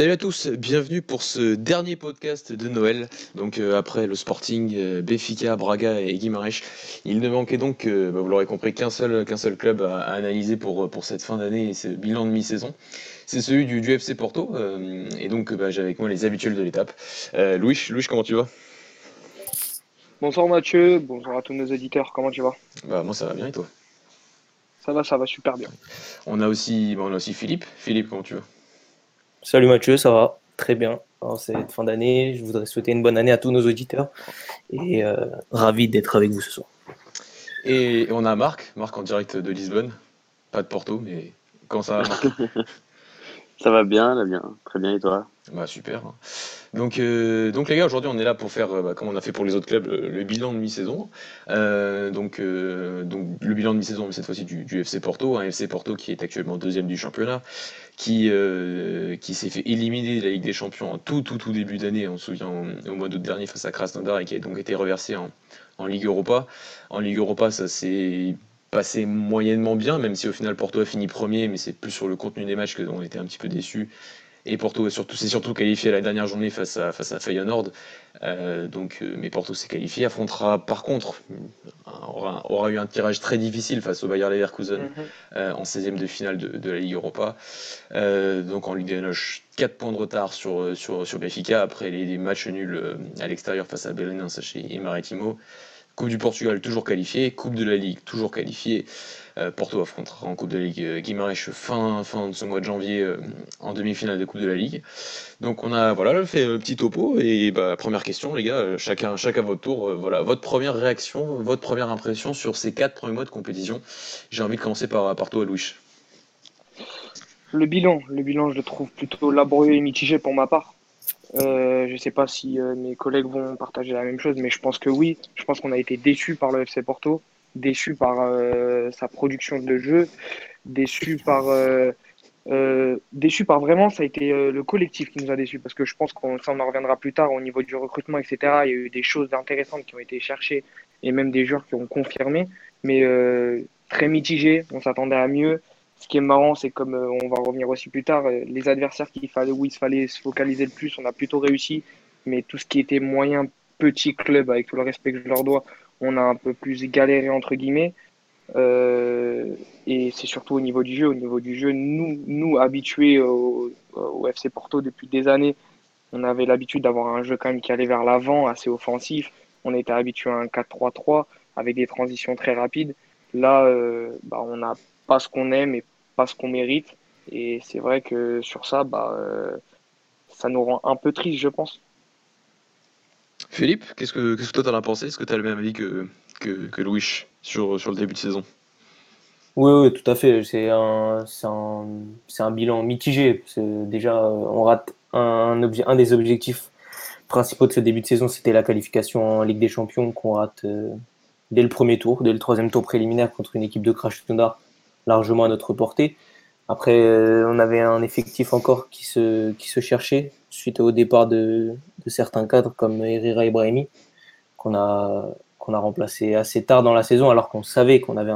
Salut à tous, bienvenue pour ce dernier podcast de Noël. Donc euh, après le Sporting, euh, Béfica, Braga et Guimarães, il ne manquait donc, euh, bah, vous l'aurez compris, qu'un seul, qu'un seul club à, à analyser pour, pour cette fin d'année et ce bilan de mi-saison. C'est celui du, du FC Porto. euh, et donc bah, j'ai avec moi les habituels de l'étape. Euh, Louis, Louis, comment tu vas? Bonsoir Mathieu, bonjour à tous nos auditeurs, comment tu vas? Bah moi ça va bien et toi? Ça va, ça va super bien. On a aussi, bah, on a aussi Philippe. Philippe, comment tu vas? Salut Mathieu, ça va? Très bien. Alors, cette fin d'année, je voudrais souhaiter une bonne année à tous nos auditeurs et euh, ravi d'être avec vous ce soir. Et on a Marc, Marc en direct de Lisbonne. Pas de Porto, mais comment ça va Marc? Ça va bien, là bien, très bien et toi? Bah super. Donc, euh, donc les gars, aujourd'hui on est là pour faire, euh, bah, comme on a fait pour les autres clubs, le, bilan de mi-saison. Euh, donc, donc le bilan de mi-saison, mais cette fois-ci du, FC Porto, un FC Porto qui est actuellement deuxième du championnat, qui, qui s'est fait éliminer de la Ligue des Champions en tout tout tout début d'année, on se souvient au, au mois d'août dernier face à Krasnodar et qui a donc été reversé en, en Ligue Europa. En Ligue Europa, ça s'est passé moyennement bien, même si au final Porto a fini premier, mais c'est plus sur le contenu des matchs que on était un petit peu déçus. Et Porto est surtout, s'est surtout qualifié à la dernière journée face à, face à Feyenoord. Euh, donc, euh, mais Porto s'est qualifié, affrontera par contre, aura, aura eu un tirage très difficile face au Bayer Leverkusen euh, en 16e de finale de, de la Ligue Europa. Euh, donc en Ligue des Noches, 4 points de retard sur, sur, sur Benfica après les, les matchs nuls à l'extérieur face à Belenenses et Maritimo. Coupe du Portugal toujours qualifiée, Coupe de la Ligue toujours qualifiée. Euh, Porto affrontera en Coupe de la Ligue euh, fin, fin de ce mois de janvier euh, en demi-finale de Coupe de la Ligue. Donc on a voilà fait le petit topo et bah, première question les gars, euh, chacun chacun votre tour. euh, voilà votre première réaction, votre première impression sur ces quatre premiers mois de compétition. J'ai envie de commencer par, par toi Louis. Le bilan, le bilan, je le trouve plutôt laborieux et mitigé pour ma part. Euh, je sais pas si euh, mes collègues vont partager la même chose, mais je pense que oui. Je pense qu'on a été déçus par le FC Porto, déçus par euh, sa production de jeu, déçus par, déçus par vraiment, ça a été le collectif qui nous a déçus, parce que je pense qu'on ça, on en reviendra plus tard au niveau du recrutement, etc. Il y a eu des choses intéressantes qui ont été cherchées et même des joueurs qui ont confirmé, mais très mitigé. On s'attendait à mieux. Ce qui est marrant, c'est comme euh, on va revenir aussi plus tard, euh, les adversaires fallait, où il fallait se focaliser le plus, on a plutôt réussi. Mais tout ce qui était moyen, petit club, avec tout le respect que je leur dois, on a un peu plus galéré entre guillemets. Euh, et c'est surtout au niveau du jeu. Au niveau du jeu, nous, nous habitués au, FC Porto depuis des années, on avait l'habitude d'avoir un jeu quand même qui allait vers l'avant, assez offensif. On était habitué à un 4-3-3 avec des transitions très rapides. Là, bah, on n'a pas ce qu'on aime et pas ce qu'on mérite. Et c'est vrai que sur ça, bah, euh, ça nous rend un peu triste, je pense. Philippe, qu'est-ce que qu'est-ce que toi t'en as pensé? Est-ce que tu as le même avis que, que, que Louis sur, sur le début de saison? Oui, oui, tout à fait. C'est un, c'est un, c'est un bilan mitigé. C'est déjà, euh, on rate un, obje- un des objectifs principaux de ce début de saison, c'était la qualification en Ligue des Champions qu'on rate euh, dès le premier tour, dès le troisième tour préliminaire contre une équipe de Krasnodar largement à notre portée. Après, euh, on avait un effectif encore qui se, cherchait suite au départ de, certains cadres comme Herrera et Brahimi, qu'on a, qu'on a remplacé assez tard dans la saison, alors qu'on savait qu'on avait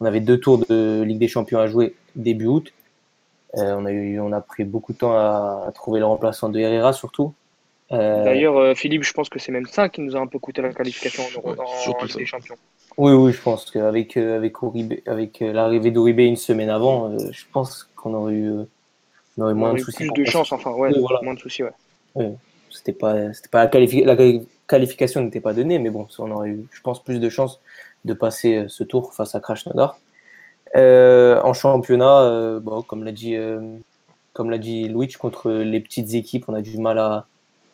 avait deux tours de Ligue des Champions à jouer début août. Euh, on a pris beaucoup de temps à trouver le remplaçant de Herrera surtout. Euh, D'ailleurs, euh, Philippe, je pense que c'est même ça qui nous a un peu coûté la qualification en, Euro- Ouais, en Ligue des Champions. Oui, oui, je pense qu'avec euh, avec avec euh, l'arrivée d'Uribe une semaine avant, je pense qu'on aurait eu, on aurait On moins a de soucis. plus de chance, enfin, ouais, Oui, voilà. moins de soucis, ouais. C'était pas, c'était pas la, qualifi- la quali- qualification n'était pas donnée, mais bon, on aurait eu, je pense, plus de chances de passer ce tour face à Krasnodar. Euh, en championnat, euh, bon, comme l'a dit, euh, comme l'a dit Louis, contre les petites équipes, on a du mal à,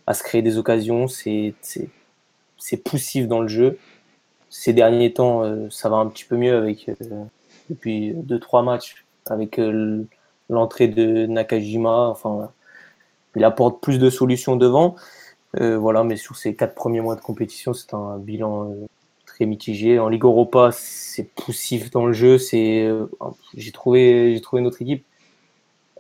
à se créer des occasions. C'est, poussif dans le jeu. Ces derniers temps, euh, ça va un petit peu mieux avec euh, depuis deux trois matchs avec euh, l'entrée de Nakajima. Enfin, il apporte plus de solutions devant. Voilà, mais sur ces quatre premiers mois de compétition, c'est un bilan très mitigé. En Ligue Europa, c'est poussif dans le jeu. C'est, j'ai trouvé, j'ai trouvé notre équipe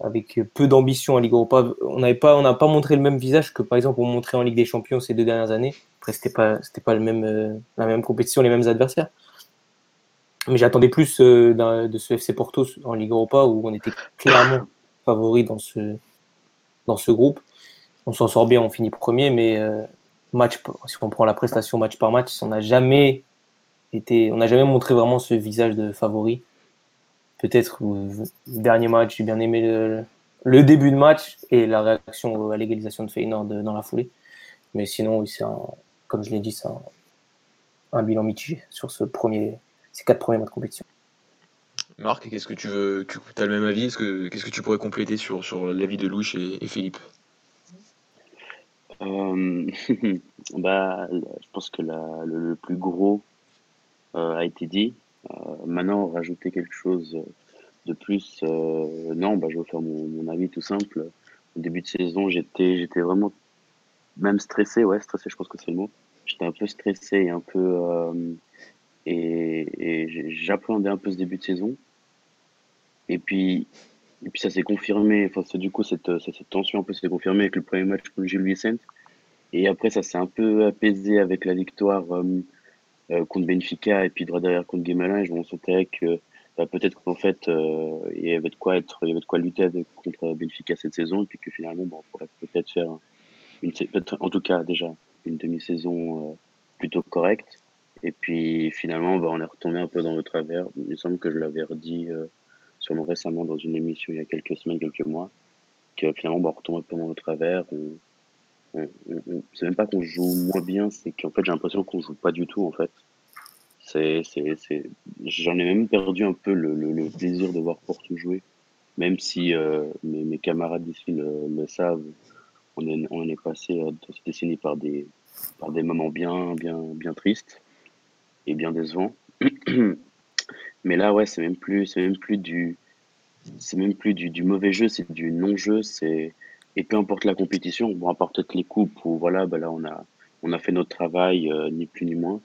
avec peu d'ambition en Ligue Europa. On n'avait pas, on n'a pas montré le même visage que par exemple on montrait en Ligue des Champions ces deux dernières années. Après, c'était pas, c'était pas euh, la même compétition, les mêmes adversaires. Mais j'attendais plus euh, de ce FC Porto en Ligue Europa où on était clairement favori dans ce, dans ce groupe. On s'en sort bien, on finit premier, mais match, si on prend la prestation match par match, on n'a jamais été, on n'a jamais montré vraiment ce visage de favori. Peut-être le dernier match, j'ai bien aimé le, le, début de match et la réaction à l'égalisation de Feyenoord dans la foulée. Mais sinon, c'est comme je l'ai dit, c'est un, bilan mitigé sur ce premier, ces quatre premiers mois de compétition. Marc, qu'est-ce que tu veux Tu as le même avis? Qu'est-ce que tu pourrais compléter sur, sur l'avis de Louis et, Philippe? Euh, bah, Je pense que le, plus gros euh, a été dit. Euh, maintenant, rajouter quelque chose de plus, non, bah, je vais faire mon, avis tout simple. Au début de saison, j'étais vraiment même stressé, ouais, stressé, je pense que c'est le mot. J'étais un peu stressé et un peu. Euh, et, et j'appréhendais un peu ce début de saison. Et puis, et puis ça s'est confirmé. Enfin, du coup, cette, cette, tension un peu s'est confirmée avec le premier match contre Gilles Vicente. Et après, ça s'est un peu apaisé avec la victoire euh, euh, contre Benfica et puis droit derrière contre Guémelin. Je me sentais que bah, peut-être qu'en fait, il y avait de quoi être, il y avait de quoi lutter contre Benfica cette saison. Et puis que finalement, bon, on pourrait peut-être faire en tout cas déjà une demi-saison euh, plutôt correcte. Et puis finalement, bah, on est retombé un peu dans le travers. Il me semble que je l'avais redit euh, sûrement récemment dans une émission il y a quelques semaines, quelques mois, que finalement, bah, on retombe un peu dans le travers. C'est même pas qu'on joue moins bien, c'est qu'en fait j'ai l'impression qu'on joue pas du tout en fait. C'est, c'est. J'en ai même perdu un peu le, plaisir de voir Porto jouer, même si euh, mes, camarades ici le, savent on est, on est passé euh, cette décennie par des, par des moments bien, bien, bien tristes et bien décevants. Mais là, ouais, c'est même plus, c'est même plus du, c'est même plus du mauvais jeu, c'est du non-jeu. C'est et peu importe la compétition, bon, à part peut-être les coupes où voilà, bah là on a, on a fait notre travail, euh, ni plus ni moins.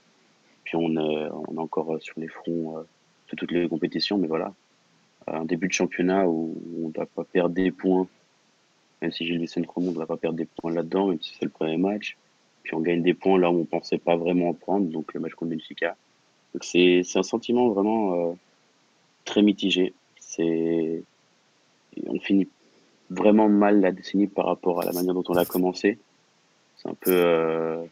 Puis on est, on est encore sur les fronts euh, de toutes les compétitions, mais voilà, un début de championnat où on ne doit pas perdre des points même si Gilles Vicente on ne va pas perdre des points là-dedans, même si c'est le premier match. Puis on gagne des points là où on pensait pas vraiment en prendre, donc le match contre Benfica. Donc c'est un sentiment vraiment euh, très mitigé. C'est on finit vraiment mal la décennie par rapport à la manière dont on l'a commencé. C'est un peu, euh...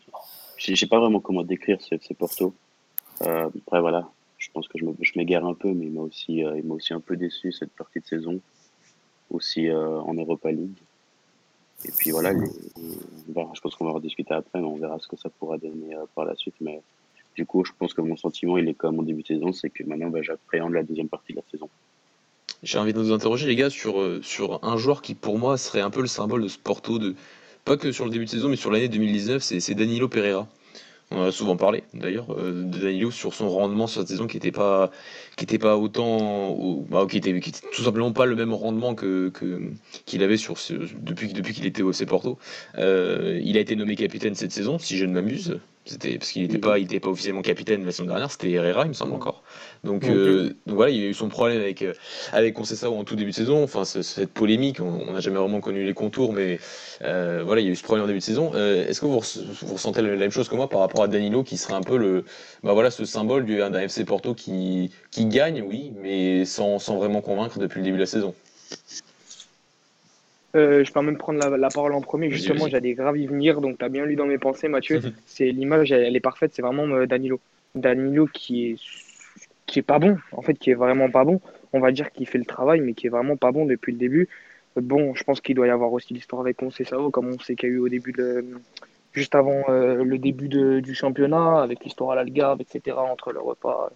je sais pas vraiment comment décrire ce FC Porto. Euh, après voilà, je pense que je m'égare un peu, mais il m'a aussi, euh, il m'a aussi un peu déçu cette partie de saison, aussi euh, en Europa League. Et puis voilà, je pense qu'on va rediscuter après, mais on verra ce que ça pourra donner euh, par la suite. Mais du coup, je pense que mon sentiment, il est comme en début de saison, c'est que maintenant, bah, j'appréhende la deuxième partie de la saison. J'ai envie de vous interroger, les gars, sur, euh, sur un joueur qui, pour moi, serait un peu le symbole de ce Porto, de, pas que sur le début de saison, mais sur l'année 2019, c'est Danilo Pereira. On en a souvent parlé d'ailleurs euh, de Danilo sur son rendement sur cette saison qui n'était pas pas autant bah, qui, était, tout simplement pas le même rendement que qu'il avait depuis depuis qu'il était au C Porto. Euh, il a été nommé capitaine cette saison si je ne m'amuse. C'était parce qu'il n'était pas, il était pas officiellement capitaine la saison dernière, c'était Herrera, il me semble encore. Donc, euh, donc voilà, il y a eu son problème avec euh, avec Conceição en tout début de saison. Enfin, cette polémique, on n'a jamais vraiment connu les contours, mais euh, voilà, il y a eu ce problème en début de saison. Est-ce que vous, vous, ressentez la même chose que moi par rapport à Danilo, qui serait un peu le, bah voilà, ce symbole d'un FC Porto qui qui gagne, oui, mais sans sans vraiment convaincre depuis le début de la saison? Euh, je peux même prendre la, parole en premier. Justement, j'allais grave y venir, donc tu as bien lu dans mes pensées, Mathieu. c'est L'image, elle, est parfaite, c'est vraiment euh, Danilo. Danilo qui est, qui est pas bon, en fait, qui est vraiment pas bon. On va dire qu'il fait le travail, mais qui est vraiment pas bon depuis le début. Bon, je pense qu'il doit y avoir aussi l'histoire avec Sao, comme on sait qu'il y a eu au début de. Juste avant euh, le début du championnat, avec l'histoire à l'Algarve, etc., entre le repas.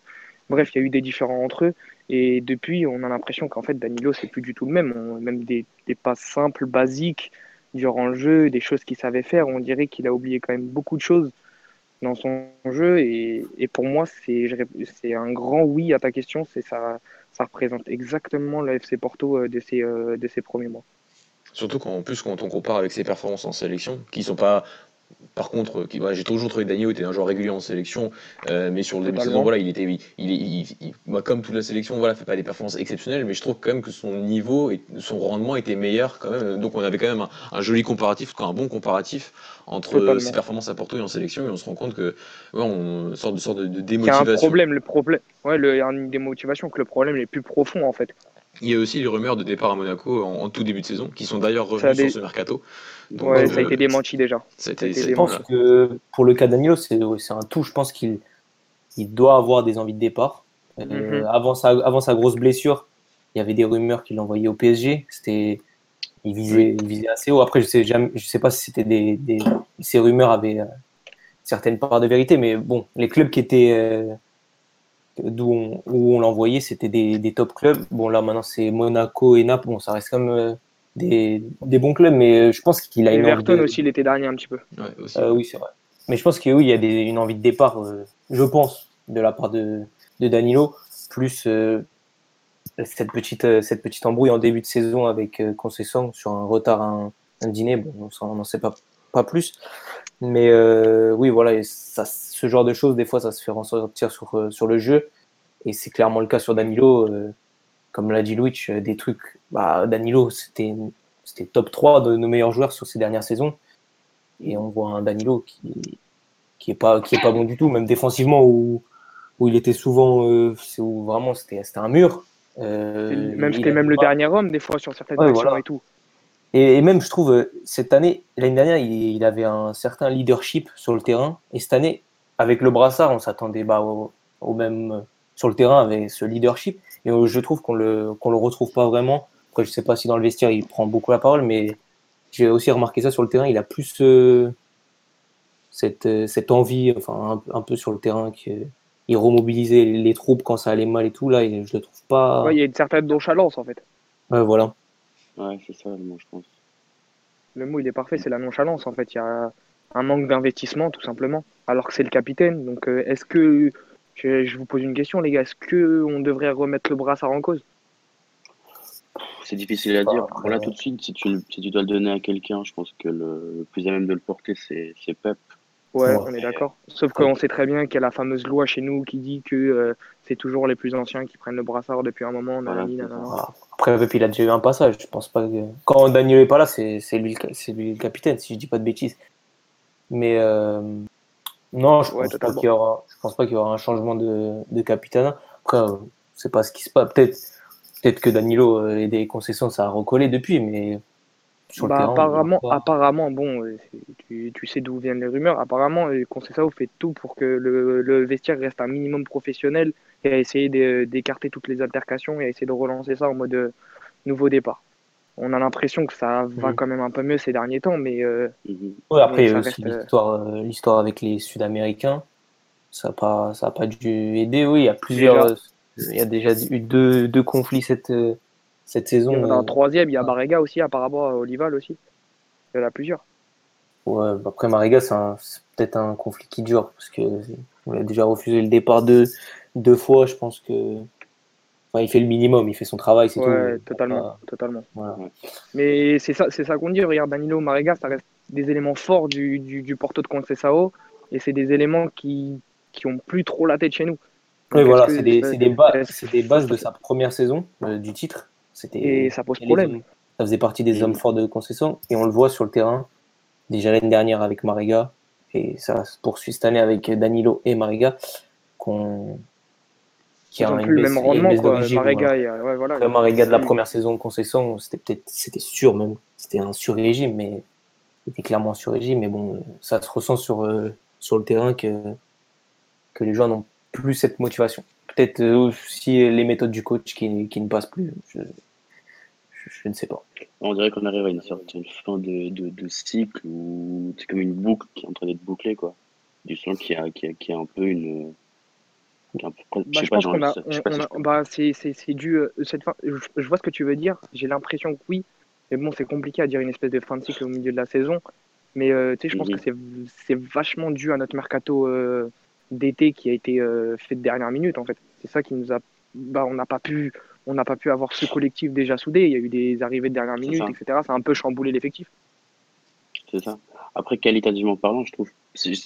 Bref, il y a eu des différends entre eux. Et depuis, on a l'impression qu'en fait, Danilo, c'est plus du tout le même. même des, des passes simples, basiques, durant le jeu, des choses qu'il savait faire, on dirait qu'il a oublié quand même beaucoup de choses dans son jeu. Et, pour moi, c'est un grand oui à ta question. Ça, ça représente exactement le FC Porto euh, de ses, euh, de ses premiers mois. Surtout qu'en plus, quand on compare avec ses performances en sélection, qui sont pas par contre, qui, j'ai toujours trouvé que Daniel était un joueur régulier en sélection, euh, mais sur le début de saison, voilà, il était, il, il, comme toute la sélection, voilà, fait pas des performances exceptionnelles, mais je trouve quand même que son niveau et son rendement était meilleur quand même. Donc on avait quand même un, joli comparatif, un bon comparatif entre ses performances à Porto et en sélection, et on se rend compte que ouais, on sort de sorte de, démotivation. Il y a un problème, le problème, ouais, le, il y a une démotivation, que le problème est plus profond en fait. Il y a aussi les rumeurs de départ à Monaco en, tout début de saison, qui sont d'ailleurs revenus sur ce mercato. ouais, ça a été démenti déjà. je pense que pour le cas d'Anilo, c'est un tout. Je pense qu'il il doit avoir des envies de départ. Euh, mhm. avant, sa, avant sa grosse blessure, il y avait des rumeurs qu'il envoyait au PSG. C'était, il visait, il visait assez haut. Après, je sais jamais, je sais pas si c'était des, des, ces rumeurs avaient euh, certaines parts de vérité, mais bon, les clubs qui étaient euh, d'où on, où on l'envoyait, c'était des, des, top clubs. Bon, là maintenant c'est Monaco et Naples. Bon, ça reste comme des, des, bons clubs, mais je pense qu'il a une Everton aussi l'été dernier un petit peu. oui, c'est vrai. Mais je pense que oui, il y a des, une envie de départ, je pense, de la part de, de Danilo, plus euh, cette, petite, euh, cette petite embrouille en début de saison avec euh, Concession sur un retard à un, dîner. Bon, on n'en sait pas, pas plus. Mais oui, voilà, ça, ce genre de choses, des fois, ça se fait ressortir sur, sur le jeu. Et c'est clairement le cas sur Danilo. comme l'a dit Louis, des trucs. Bah, Danilo, c'était top 3 de nos meilleurs joueurs sur ces dernières saisons. Et on voit un Danilo qui, qui est pas qui est pas bon du tout, même défensivement où où il était souvent, euh, où vraiment c'était un mur. Euh, même c'était même le dernier homme des fois sur certaines actions et tout. Et, même je trouve euh, cette année, l'année dernière, il, avait un certain leadership sur le terrain. Et cette année, avec le brassard, on s'attendait bah, au, même sur le terrain avec ce leadership. Et je trouve qu'on le qu'on le retrouve pas vraiment. Après, je sais pas si dans le vestiaire il prend beaucoup la parole, mais j'ai aussi remarqué ça sur le terrain. Il a plus cette, cette envie, enfin un, un, peu sur le terrain que il remobilisait les troupes quand ça allait mal et tout. Là, je le trouve pas. il y a une certaine nonchalance en fait. Ouais, voilà. Ouais, c'est ça le mot, je pense. Le mot, il est parfait, c'est la nonchalance en fait. Il y a un manque d'investissement tout simplement, alors que c'est le capitaine. Donc, euh, est-ce que. Je, vous pose une question, les gars. Est-ce qu'on devrait remettre le brassard en cause? C'est difficile à dire. Voilà, tout de suite, si tu, si tu dois le donner à quelqu'un, je pense que le, plus à même de le porter, c'est Pep. Ouais, on est d'accord. Sauf qu'on sait très bien qu'il y a la fameuse loi chez nous qui dit que euh, c'est toujours les plus anciens qui prennent le brassard depuis un moment. Après, il a déjà eu un passage. Je pense pas Quand Daniel est pas là, c'est lui, lui, le capitaine, si je dis pas de bêtises. Mais euh, non, je, pense pas qu'il y aura, je pense pas qu'il y aura un changement de, de capitaine. Après, euh, c'est pas ce qui se passe. Peut-être peut que Danilo et des concessions, ça a recollé depuis, mais bah, apparemment, apparemment, bon, euh, tu, tu sais d'où viennent les rumeurs. Apparemment, euh, Conceição fait tout pour que le, le, vestiaire reste un minimum professionnel et a essayé d'écarter toutes les altercations et a essayé de relancer ça en mode euh, nouveau départ. On a l'impression que ça va mhm. quand même un peu mieux ces derniers temps, mais. Mhm. après, il y a aussi l'histoire avec les Sud-Américains. Ça n'a pas, ça a pas dû aider. Oui, il y a plusieurs. Il y a déjà eu deux, deux conflits cette cette saison. Il y en a un euh, troisième, il y a Marega aussi, apparemment, à Olival aussi. Il y en a plusieurs. Ouais, après Marega, c'est peut-être un conflit qui dure, parce qu'on a déjà refusé le départ deux, deux fois. Je pense que. Enfin, il fait le minimum, il fait son travail, c'est ouais, Totalement, totalement. Mais c'est ça, c'est ça qu'on dit. Regarde, Danilo, Marega, ça reste des éléments forts du, du, Porto de Conceição, et c'est des éléments qui, qui ont plus trop la tête chez nous. oui, voilà, c'est des, des, des, bases de sa première saison euh, du titre. Et ça pose problème. Ça faisait partie des hommes forts de concession et on le voit sur le terrain. Déjà l'année dernière avec Mariga et ça se poursuit cette année avec Danilo et Mariga qu'on qui a plus le même rendement quoi. Mariga, ouais, voilà. Mariga de la première saison de concession, c'était peut-être c'était sûr même, c'était un sur-régime mais c'était clairement un sur-régime mais bon, ça se ressent sur euh, sur le terrain que que les joueurs n'ont plus cette motivation. Peut-être aussi les méthodes du coach qui, qui ne passent plus. Je, je, ne sais pas. On dirait qu'on arrive à une certaine fin de, de, de cycle où c'est comme une boucle qui est en train d'être bouclée, quoi. Du son qui a, qui a, qui a un peu une. C'est dû. Euh, cette fin, je, vois ce que tu veux dire. J'ai l'impression que oui. Mais bon, c'est compliqué à dire une espèce de fin de cycle au milieu de la saison. Mais euh, tu sais, je pense mhm. que c'est vachement dû à notre mercato euh, d'été qui a été fait de dernière minute, en fait. C'est ça qui nous a. Bah, on n'a pas pu on n'a pas pu avoir ce collectif déjà soudé. Il y a eu des arrivées de dernière minute, etc. Ça a un peu chamboulé l'effectif. C'est ça. Après, qualitativement parlant, je trouve,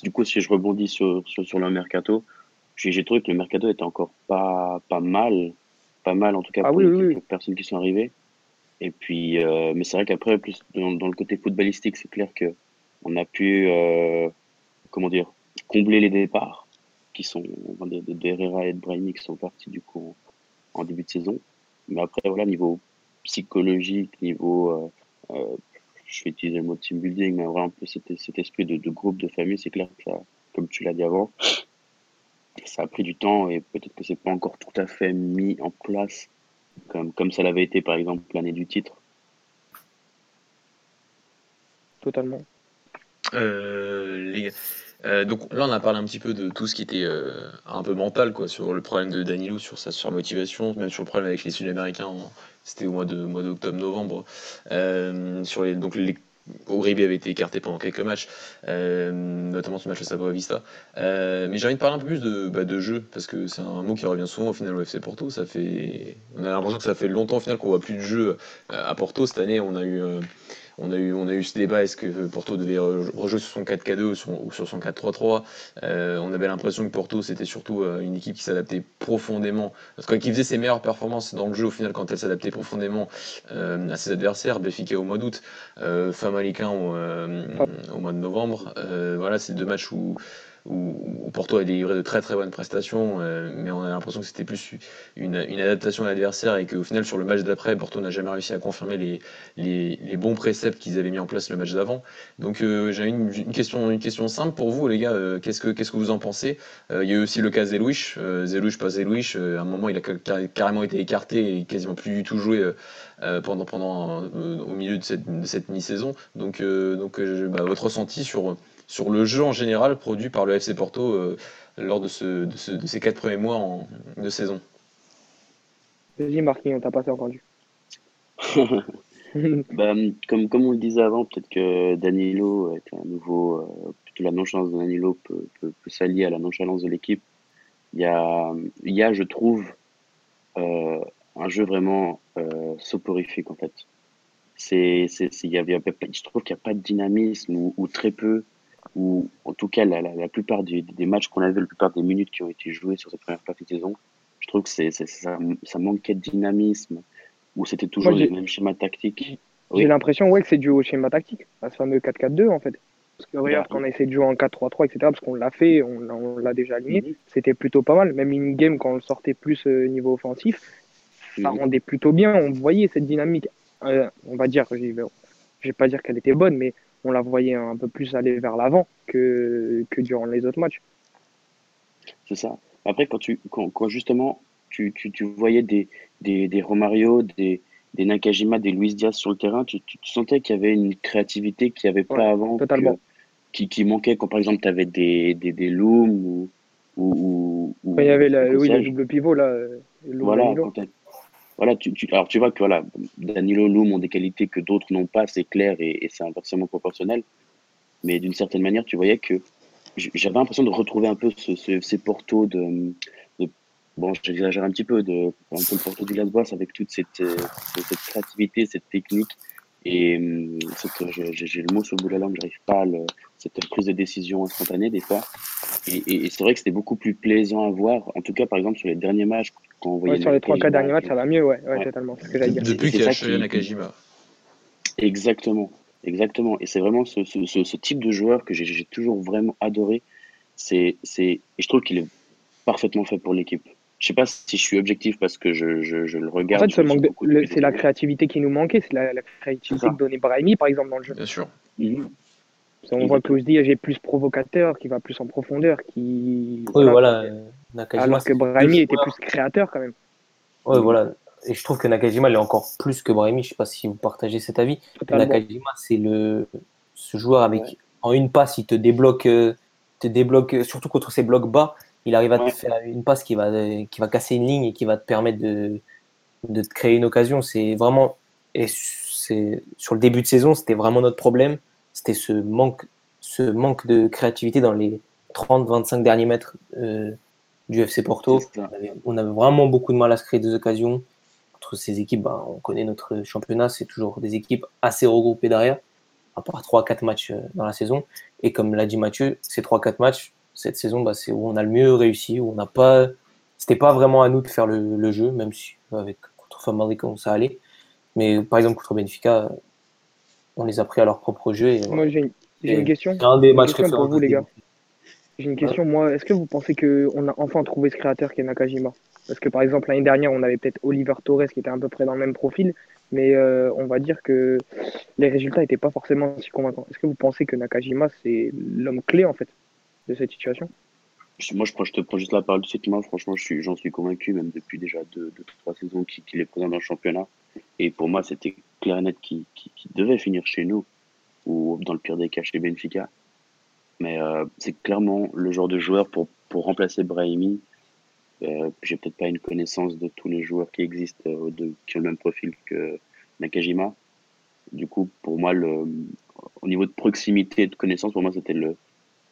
du coup, si je rebondis sur, sur, le mercato, j'ai trouvé que le mercato était encore pas, pas mal. Pas mal, en tout cas, ah pour les personnes qui sont arrivées. Et puis, euh, mais c'est vrai qu'après, plus dans, le côté footballistique, c'est clair que on a pu, euh, comment dire, combler les départs qui sont, des de, Herrera et de Brahimi qui sont partis du coup en début de saison. mais après, voilà, niveau psychologique, niveau, euh, euh, je vais utiliser le mot team building, mais vraiment un peu cet, cet esprit de, de, groupe, de famille, c'est clair que ça, comme tu l'as dit avant, ça a pris du temps et peut-être que c'est pas encore tout à fait mis en place comme, comme ça l'avait été par exemple l'année du titre. Totalement. Euh, les... Euh, donc là, on a parlé un petit peu de tout ce qui était euh, un peu mental, quoi, sur le problème de Danilo, sur sa surmotivation, même sur le problème avec les Sud-Américains. C'était au mois de mois d'octobre-novembre. Euh, sur les donc les Uribe avait été écarté pendant quelques matchs, euh, notamment ce match à Savoie Vista. Euh, mais j'ai envie de parler un peu plus de, bah, de jeu, parce que c'est un mot qui revient souvent au final au FC Porto. Ça fait, on a l'impression que ça fait longtemps au final qu'on voit plus de jeu à Porto. Cette année, on a eu euh, on a eu, on a ce débat, est-ce que Porto devait rejouer sur son 4K2 ou sur, son 4-3-3 euh, On avait l'impression que Porto, c'était surtout euh, une équipe qui s'adaptait profondément, parce que, qui faisait ses meilleures performances dans le jeu au final quand elle s'adaptait profondément euh, à ses adversaires, Béfica au mois d'août, euh, au, au, mois de novembre. voilà, c'est deux matchs où où, Porto a délivré de très très bonnes prestations, euh, mais on a l'impression que c'était plus une, adaptation à l'adversaire et qu'au final sur le match d'après, Porto n'a jamais réussi à confirmer les, les, bons préceptes qu'ils avaient mis en place le match d'avant. Donc euh, j'ai une, question, une question simple pour vous les gars, euh, qu'est-ce, que, que vous en pensez? Il y a eu aussi le cas Zelouich, Zelouich pas Zelouich, à un moment il a carrément été écarté et quasiment plus du tout joué pendant, pendant au milieu de cette, cette mi-saison. Donc, donc bah, votre ressenti sur sur le jeu en général produit par le FC Porto euh, lors de, ce, de, ce, de, ces quatre premiers mois en, de saison. Vas-y Marquis, on t'a pas entendu. bah, comme, comme on le disait avant, peut-être que Danilo est un nouveau. Euh, plutôt la nonchalance de Danilo peut, peut, peut s'allier à la nonchalance de l'équipe. Il y a, il y a, je trouve, euh, un jeu vraiment euh, soporifique en fait. C'est, c'est, il y a, je trouve qu'il n'y a pas de dynamisme ou, ou très peu ou en tout cas la, la, la plupart des, des matchs qu'on a vu, la plupart des minutes qui ont été jouées sur cette première partie de saison, je trouve que c'est, ça, ça manquait de dynamisme, où c'était toujours Moi, les mêmes schémas tactiques. J'ai l'impression ouais, que c'est dû au schéma tactique, à ce fameux 4-4-2 en fait. Parce que regarde, quand on a essayé de jouer en 4-3-3, etc., parce qu'on l'a fait, on, on l'a déjà aligné, mm-hmm. c'était plutôt pas mal. Même in-game, quand on sortait plus euh, niveau offensif, ça mm-hmm. rendait plutôt bien. On voyait cette dynamique, euh, on va dire, je vais pas dire qu'elle était bonne, mais on la voyait un peu plus aller vers l'avant que, que durant les autres matchs. C'est ça. Après, quand, tu, quand, quand justement tu, tu, tu, voyais des, des, des Romario, des, des Nakajima, des Luis Diaz sur le terrain, tu, tu sentais qu'il y avait une créativité qu'il n'y avait pas ouais, avant, totalement. Que, qui, qui manquait quand par exemple tu avais des, des, des Loom ou. ou, ou il y avait la, oui, le double pivot là. Voilà, voilà, tu, alors tu vois que voilà, Danilo Loum ont des qualités que d'autres n'ont pas, c'est clair et, c'est inversement proportionnel. Mais d'une certaine manière, tu voyais que j'avais l'impression de retrouver un peu ce, ce, ces portos de, bon, j'exagère un petit peu, de un peu le porto du Glasgow avec toute cette, cette créativité, cette technique et j'ai le mot sur le bout de la langue, j'arrive pas à le, cette prise de décision instantanée des fois. Et c'est vrai que c'était beaucoup plus plaisant à voir. En tout cas, par exemple, sur les derniers matchs, quand on ouais, sur les 3-4 derniers matchs, ça va mieux, ouais, ouais, ouais. totalement. C'est ce que j'allais dire. Depuis qu'il y a Shoya Nakajima. Exactement, exactement. Et c'est vraiment ce, ce, ce, ce, type de joueur que j'ai toujours vraiment adoré. C'est, et je trouve qu'il est parfaitement fait pour l'équipe. Je sais pas si je suis objectif parce que je, je, je le regarde. En fait, c'est la créativité qui nous manquait, c'est la, la, créativité que donnait Brahimi, par exemple, dans le jeu. Bien sûr. Mm -hmm. On voit que dit j'ai plus provocateur, qui va plus en profondeur, qui. Oui, voilà. Nakajima, Alors que Brahimi était plus créateur quand même. Oui, voilà. Et je trouve que Nakajima l'est encore plus que Brahimi. Je sais pas si vous partagez cet avis. Totalement. Nakajima, c'est le ce joueur avec ouais. en une passe, il te débloque, te débloque surtout contre ses blocs bas. Il arrive à ouais. te faire une passe qui va qui va casser une ligne et qui va te permettre de de te créer une occasion. C'est vraiment et c'est sur le début de saison, c'était vraiment notre problème c'était ce manque, ce manque de créativité dans les 30-25 derniers mètres euh, du FC Porto. On avait, on avait, vraiment beaucoup de mal à se créer des occasions. Entre ces équipes, bah, on connaît notre championnat, c'est toujours des équipes assez regroupées derrière, à part 3-4 matchs euh, dans la saison. Et comme l'a dit Mathieu, ces 3-4 matchs, cette saison, bah, c'est où on a le mieux réussi, où on n'a pas. C'était pas vraiment à nous de faire le, le jeu, même si avec contre Famalicão ça allait. Mais par exemple, contre Benfica, on les a pris à leur propre jeu. Et, Moi, j'ai une, une, question. un des matchs question pour vous, les gars. J'ai une question. Moi, est-ce que vous pensez qu'on a enfin trouvé ce créateur qui est Nakajima? Parce que par exemple, l'année dernière, on avait peut-être Oliver Torres qui était à peu près dans le même profil, mais euh, on va dire que les résultats n'étaient pas forcément si convaincants. Est-ce que vous pensez que Nakajima, c'est l'homme clé en fait de cette situation? Moi, je, te prends juste la parole de suite. Moi, franchement, j'en suis, convaincu, même depuis déjà deux, deux trois saisons qu'il est présent dans le championnat. Et pour moi, c'était clair et net qu'il devait finir chez nous, ou dans le pire des cas chez Benfica. Mais euh, c'est clairement le genre de joueur pour, pour remplacer Brahimi. Euh, J'ai peut-être pas une connaissance de tous les joueurs qui existent, euh, de, qui ont le même profil que Nakajima. Du coup, pour moi, le, au niveau de proximité et de connaissance, pour moi, c'était le,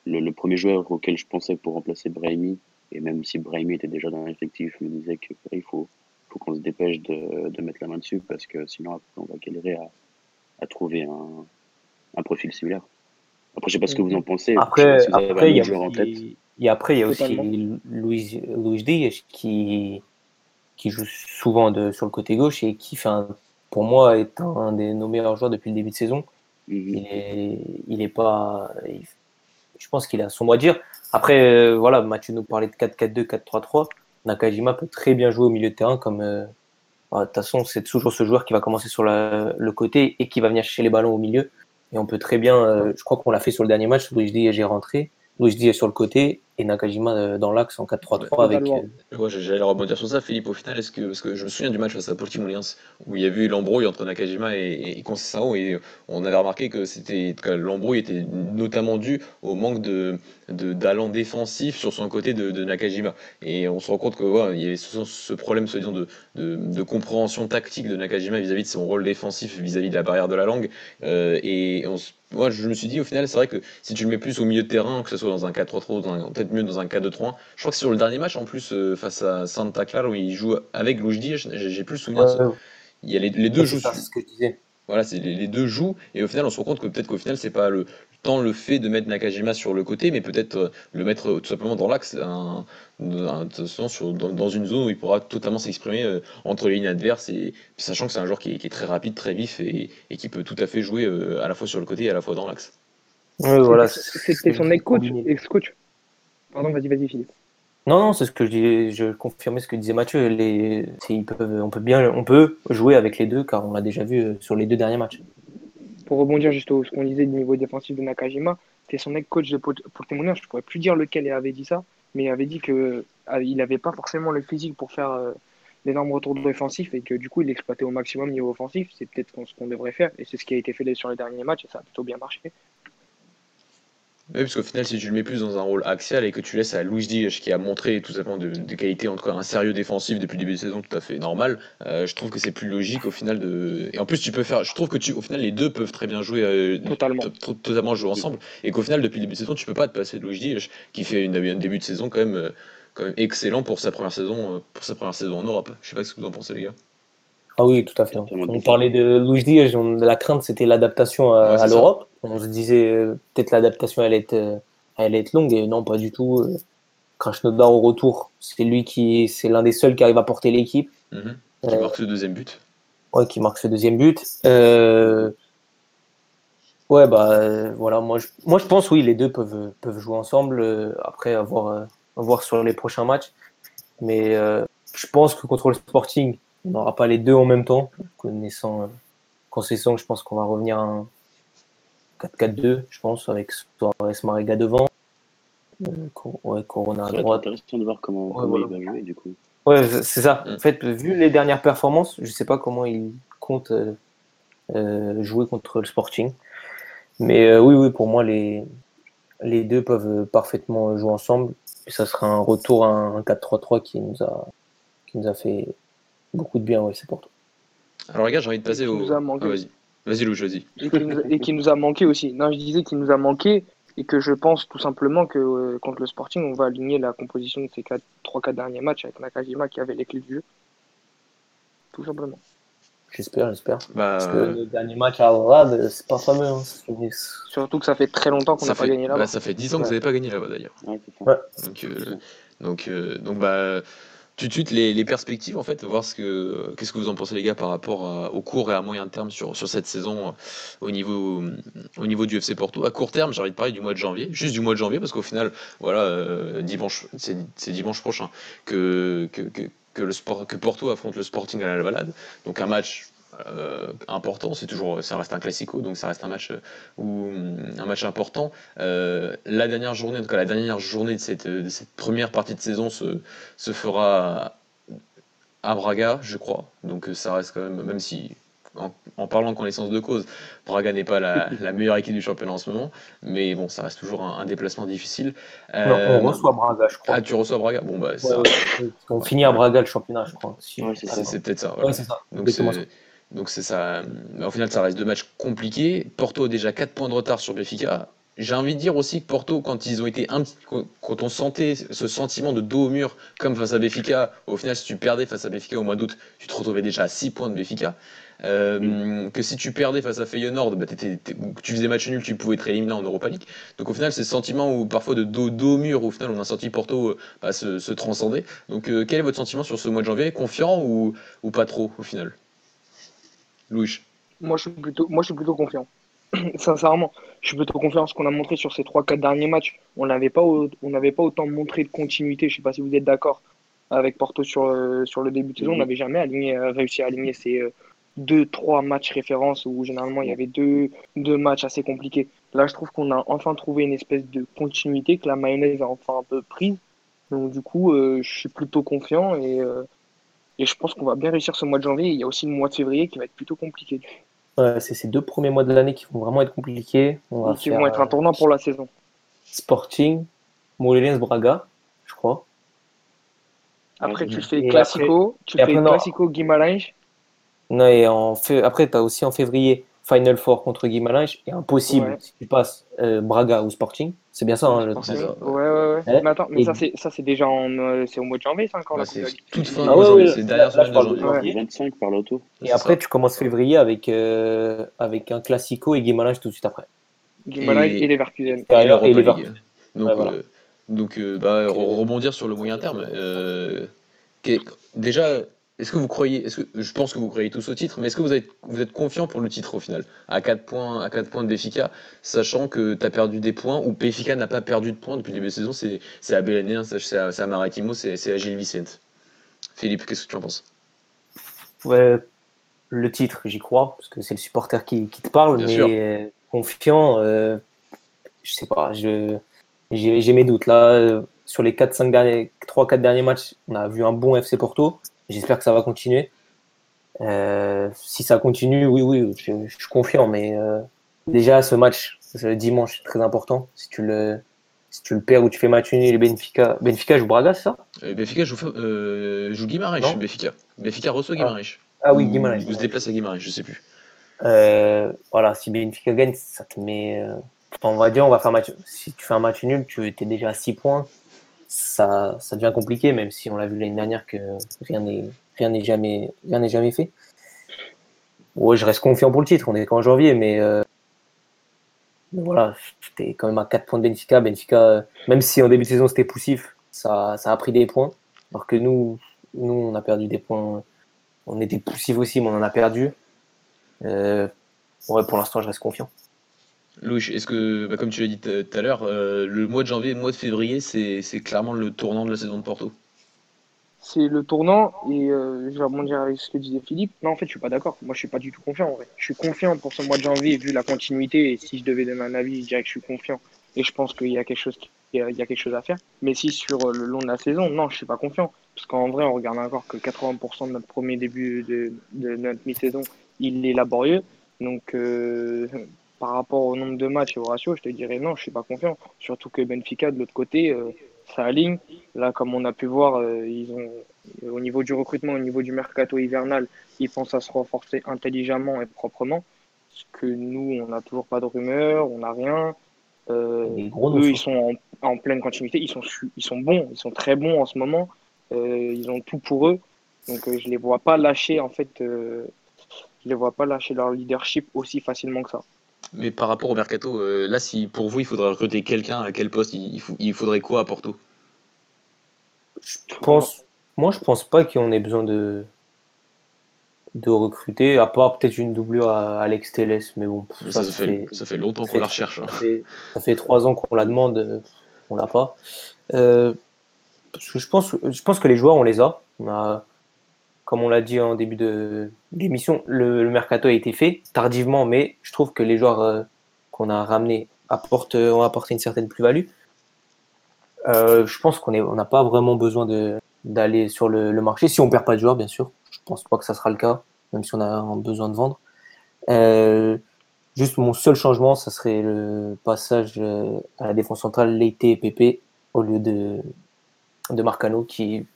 le, premier joueur auquel je pensais pour remplacer Brahimi. Et même si Brahimi était déjà dans l'effectif, je me disais qu'il faut, faut qu'on se dépêche de, de, mettre la main dessus parce que sinon, après, on va galérer à, à trouver un, un profil similaire. Après, je sais pas ce que vous en pensez. Après, après, il y, a, après, il y a aussi Louis, Louis Diaz qui, qui joue souvent de, sur le côté gauche et qui, fait pour moi, est un, des nos meilleurs joueurs depuis le début de saison. Mhm. Il, est, il est pas. je pense qu'il a son mot à dire. Après, euh, voilà, Mathieu nous parlait de 4-4-2, 4-3-3. Nakajima peut très bien jouer au milieu de terrain comme. Euh, bah, de toute façon, c'est toujours ce joueur qui va commencer sur le côté et qui va venir chercher les ballons au milieu. Et on peut très bien, euh, je crois qu'on l'a fait sur le dernier match, Luigi j'ai rentré, Luigi est sur le côté et Nakajima euh, dans l'axe en 4-3-3 avec. Euh... j'allais rebondir sur ça, Philippe. Au final, est-ce que parce que je me souviens du match face à Portimonense où il y a eu l'embrouille entre Nakajima et, et Conceição et on avait remarqué que c'était l'embrouille était notamment due au manque de d'allant défensif sur son côté de, de, Nakajima. Et on se rend compte que voilà, il y avait ce, ce problème, se disant, de, de, de, compréhension tactique de Nakajima vis-à-vis de son rôle défensif, vis-à-vis de la barrière de la langue. Euh, et on, moi, je me suis dit, au final, c'est vrai que si tu le mets plus au milieu de terrain, que ce soit dans un 4-3-3, peut-être mieux dans un 4-2-3, je crois que sur le dernier match, en plus, euh, face à Santa Clara, où il joue avec Loujdi, j'ai plus souvenir. Euh, il y a les, les deux jouent. ce que je disais. Voilà, c'est les, les, deux jouent, et au final, on se rend compte que peut-être qu'au final, c'est pas le, tant le fait de mettre Nakajima sur le côté, mais peut-être euh, le mettre tout simplement dans l'axe, un, un, dans, dans, une zone où il pourra totalement s'exprimer euh, entre les lignes adverses, et sachant que c'est un joueur qui est, qui est, très rapide, très vif, et, et, qui peut tout à fait jouer euh, à la fois sur le côté et à la fois dans l'axe. Oui, voilà. C'était son ex-coach. Pardon, vas-y, vas-y, Philippe. Non, non, c'est ce que je disais, je confirmais ce que disait Mathieu. Les, ils peuvent, on peut bien, on peut jouer avec les deux, car on l'a déjà vu sur les deux derniers matchs pour rebondir juste au ce qu'on disait du niveau défensif de Nakajima, c'est son ex-coach de Portimonense, je ne pourrais plus dire lequel avait dit ça, mais il avait dit qu'il ah, n'avait pas forcément le physique pour faire euh, d'énormes retours défensifs et que du coup il exploitait au maximum niveau offensif. C'est peut-être ce qu'on devrait faire et c'est ce qui a été fait sur les derniers matchs et ça a plutôt bien marché. Oui, parce qu'au final, si tu le mets plus dans un rôle axial et que tu laisses à Luis Diaz, qui a montré tout simplement des de qualités, en tout cas un sérieux défensif depuis le début de saison tout à fait normal, euh, je trouve que c'est plus logique au final de. Et en plus, tu peux faire. Je trouve que tu, au final, les deux peuvent très bien jouer. Euh, totalement. Totalement jouer ensemble. Et qu'au final, depuis le début de saison, tu peux pas te passer de Luis Diaz, qui fait une, un début de saison quand même, euh, quand même excellent pour sa première saison, pour sa première saison en Europe. Je sais pas ce que vous en pensez, les gars. Ah oui, tout à fait. On parlait de Luis Diaz, la crainte c'était l'adaptation à, à l'Europe. On se disait peut-être l'adaptation elle est elle est longue et non, pas du tout. Euh, Krasnodar au retour, c'est lui qui, c'est l'un des seuls qui arrive à porter l'équipe. Mhm. Qui marque ce deuxième but. Ouais, qui marque ce deuxième but. Euh... Ouais, bah euh, voilà, moi je, moi je pense oui, les deux peuvent, peuvent jouer ensemble euh, après avoir voir sur les prochains matchs. Mais je pense que contre le Sporting, on n'aura pas les deux en même temps. Connaissant, connaissant je pense qu'on va revenir à un 4-4-2, je pense, avec Suarez Marega devant. Euh, ouais, Corona à droite. C'est intéressant de voir comment, ouais, comment voilà. il va jouer, du coup. Ouais, c'est ça. En fait, vu les dernières performances, je ne sais pas comment il compte euh, euh, jouer contre le Sporting. Mais euh, oui, oui, pour moi, les, les deux peuvent parfaitement jouer ensemble. Et ça sera un retour à un 4-3-3 qui nous a qui nous a fait beaucoup de bien, ouais, c'est pour toi. Alors, regarde, j'ai envie de passer au. Ah, vas-y. Vas-y, Lou, vas-y. Et qui nous a manqué aussi. Non, je disais qu'il nous a manqué et que je pense tout simplement que euh, contre le Sporting, on va aligner la composition de ces 3-4 derniers matchs avec Nakajima qui avait les clés du jeu. Tout simplement. J'espère, j'espère. Bah, Parce que le dernier match à Orad, c'est pas fameux. Hein. Surtout que ça fait très longtemps qu'on n'a pas gagné là-bas. Bah, ça fait 10 ans que vous n'avez pas gagné là-bas d'ailleurs. Ouais, donc, euh, donc, euh, donc, bah tout de suite les, perspectives en fait, voir ce que qu'est-ce que vous en pensez les gars par rapport au court et à moyen terme sur, sur cette saison euh, au niveau au niveau du FC Porto. À court terme, j'ai envie de parler du mois de janvier, juste du mois de janvier parce qu'au final, voilà, euh, dimanche c'est dimanche prochain que, que, que que, le sport, que Porto affronte le Sporting à la balade. Donc un match euh, important, c'est toujours, ça reste un classico, donc ça reste un match ou un match important. Euh, la dernière journée, donc la dernière journée de cette, de cette, première partie de saison se, se fera à Braga, je crois. Donc ça reste quand même, même si en, parlant de connaissance de cause, Braga n'est pas la, meilleure équipe du championnat en ce moment, mais bon, ça reste toujours un, déplacement difficile. Euh, on reçoit Braga, je crois. Ah, tu reçois Braga? Bon, bah, ça... On finit à Braga le championnat, je crois. c'est peut-être ça. Ouais, c'est ça. Donc, c'est ça. Au final, ça reste deux matchs compliqués. Porto a déjà 4 points de retard sur Benfica. J'ai envie de dire aussi que Porto, quand ils ont été un quand on sentait ce sentiment de dos au mur, comme face à Benfica, au final, si tu perdais face à Benfica au mois d'août, tu te retrouvais déjà à 6 points de Benfica. Euh, que si tu perdais face à Feyenoord, bah, tu faisais match nul, tu pouvais être éliminé en Europa League. Donc au final, c'est ce sentiment où parfois de dos, dos au mur, au final, on a senti Porto euh, bah, se, transcender. Donc euh, quel est votre sentiment sur ce mois de janvier? Confiant ou, ou pas trop au final? Louis moi je, suis plutôt, moi, je suis plutôt confiant. Sincèrement, je suis plutôt confiant. Ce qu'on a montré sur ces 3-4 derniers matchs, on n'avait pas, on n'avait pas autant montré de continuité. Je ne sais pas si vous êtes d'accord avec Porto sur, sur le début de saison. On n'avait jamais aligné, réussi à aligner ces deux, trois matchs références où généralement il y avait deux, deux matchs assez compliqués. Là, je trouve qu'on a enfin trouvé une espèce de continuité, que la mayonnaise a enfin un peu prise. Donc, du coup, euh, je suis plutôt confiant et, euh, et je pense qu'on va bien réussir ce mois de janvier. Il y a aussi le mois de février qui va être plutôt compliqué. c'est ces deux premiers mois de l'année qui vont vraiment être compliqués. On qui vont être un tournant pour la saison. Sporting, Moulins Braga, je crois. Après, tu fais Classico, tu fais Classico Guimarães non, et en après, tu as aussi en février Final Four contre Guimarães et impossible si tu passes euh, Braga ou Sporting. C'est bien ça, hein, le... ça. Ouais, ouais, ouais. Mais attends, mais ça, c'est déjà en, euh, c'est au mois de janvier, ça encore bah, C'est toute fin ah, ouais, c'est derrière semaine de janvier. 25 par l'auto. Et après, tu commences février avec, euh, avec un Classico et Guimarães tout de suite après. Guimarães et, et Leverkusen. Et, et, et Leverkusen. Donc, voilà. donc bah, rebondir sur le moyen terme. déjà, est-ce que vous croyez, est-ce que, je pense que vous croyez tous au titre, mais est-ce que vous êtes, vous êtes confiant pour le titre au final À 4 points, à 4 points de Béfica, sachant que tu as perdu des points, ou Béfica n'a pas perdu de points depuis le début de saison, c'est, c'est à Bélané, c'est à, à, Maritimo, c'est, c'est à Gilles Vicente. Philippe, qu'est-ce que tu en penses? Ouais, le titre, j'y crois, parce que c'est le supporter qui, qui te parle, mais confiant, euh, je sais pas, je, j'ai, j'ai mes doutes. Là, euh, sur les 4-5 derniers, 3-4 derniers matchs, on a vu un bon FC Porto. J'espère que ça va continuer. Euh, si ça continue, oui, oui, je, suis confiant. Mais euh, déjà, ce match, ce dimanche, c'est très important. Si tu le, si tu le perds ou tu fais match nul, Benfica, Benfica joue Braga, c'est ça? Euh, Benfica joue, euh, joue Guimarães, Benfica. Benfica reçoit ah. Guimarães. Ah, oui, Guimarães. Ou se déplace à Guimarães, je sais plus. voilà, si Benfica gagne, ça te met. on va dire, on va faire match. Si tu fais un match nul, tu es déjà à 6 points ça, ça devient compliqué, même si on l'a vu l'année dernière que rien n'est rien n'est jamais rien n'est jamais fait. Ouais, je reste confiant pour le titre. On est qu'en janvier, mais, euh, voilà, j'étais quand même à 4 points de Benfica. Benfica, euh, même si en début de saison c'était poussif, ça, ça a pris des points. Alors que nous, nous, on a perdu des points. On était poussif aussi, mais on en a perdu. Euh, ouais, pour l'instant, je reste confiant. Louis, est-ce que, bah, comme tu l'as dit tout à l'heure, euh, le mois de janvier et le mois de février, c'est clairement le tournant de la saison de Porto C'est le tournant, et euh, je vais rebondir avec ce que disait Philippe. Non, en fait, je suis pas d'accord. Moi, je suis pas du tout confiant. En vrai. Je suis confiant pour ce mois de janvier, vu la continuité, et si je devais donner un avis, je dirais que je suis confiant. Et je pense qu'il y a quelque chose, à faire. Mais si sur le long de la saison, non, je suis pas confiant. Parce qu'en vrai, on regarde encore que 80% de notre premier début de, notre mi-saison, il est laborieux. Donc, euh, par rapport au nombre de matchs et au ratio, je te dirais non, je suis pas confiant. Surtout que Benfica, de l'autre côté, euh, ça aligne. Là, comme on a pu voir, euh, ils ont, au niveau du recrutement, au niveau du mercato hivernal, ils pensent à se renforcer intelligemment et proprement. Ce que nous, on n'a toujours pas de rumeurs, on n'a rien. Euh, eux, ils sont en, pleine continuité, ils sont, ils sont bons, ils sont très bons en ce moment. ils ont tout pour eux. Donc, je les vois pas lâcher, en fait, je les vois pas lâcher leur leadership aussi facilement que ça. Mais par rapport au mercato, euh, là, si pour vous il faudrait recruter quelqu'un, à quel poste il, il faudrait quoi à Porto? Je pense, moi je pense pas qu'on ait besoin de de recruter, à part peut-être une doublure à Alex Telles, mais bon. Ça, fait, ça fait longtemps qu'on la recherche. Hein. Ça, fait, trois ans qu'on la demande, on l'a pas. Euh, je pense, je pense que les joueurs on les a. On a, comme on l'a dit en début de d'émission, le, mercato a été fait tardivement, mais je trouve que les joueurs euh, qu'on a ramenés apportent, ont apporté une certaine plus-value. Euh, je pense qu'on on n'a pas vraiment besoin d'aller sur le, marché si on perd pas de joueurs, bien sûr. Je pense pas que ça sera le cas, même si on a besoin de vendre. Euh, juste mon seul changement, ça serait le passage euh, à la défense centrale Leite et Pépé au lieu de de Marcano qui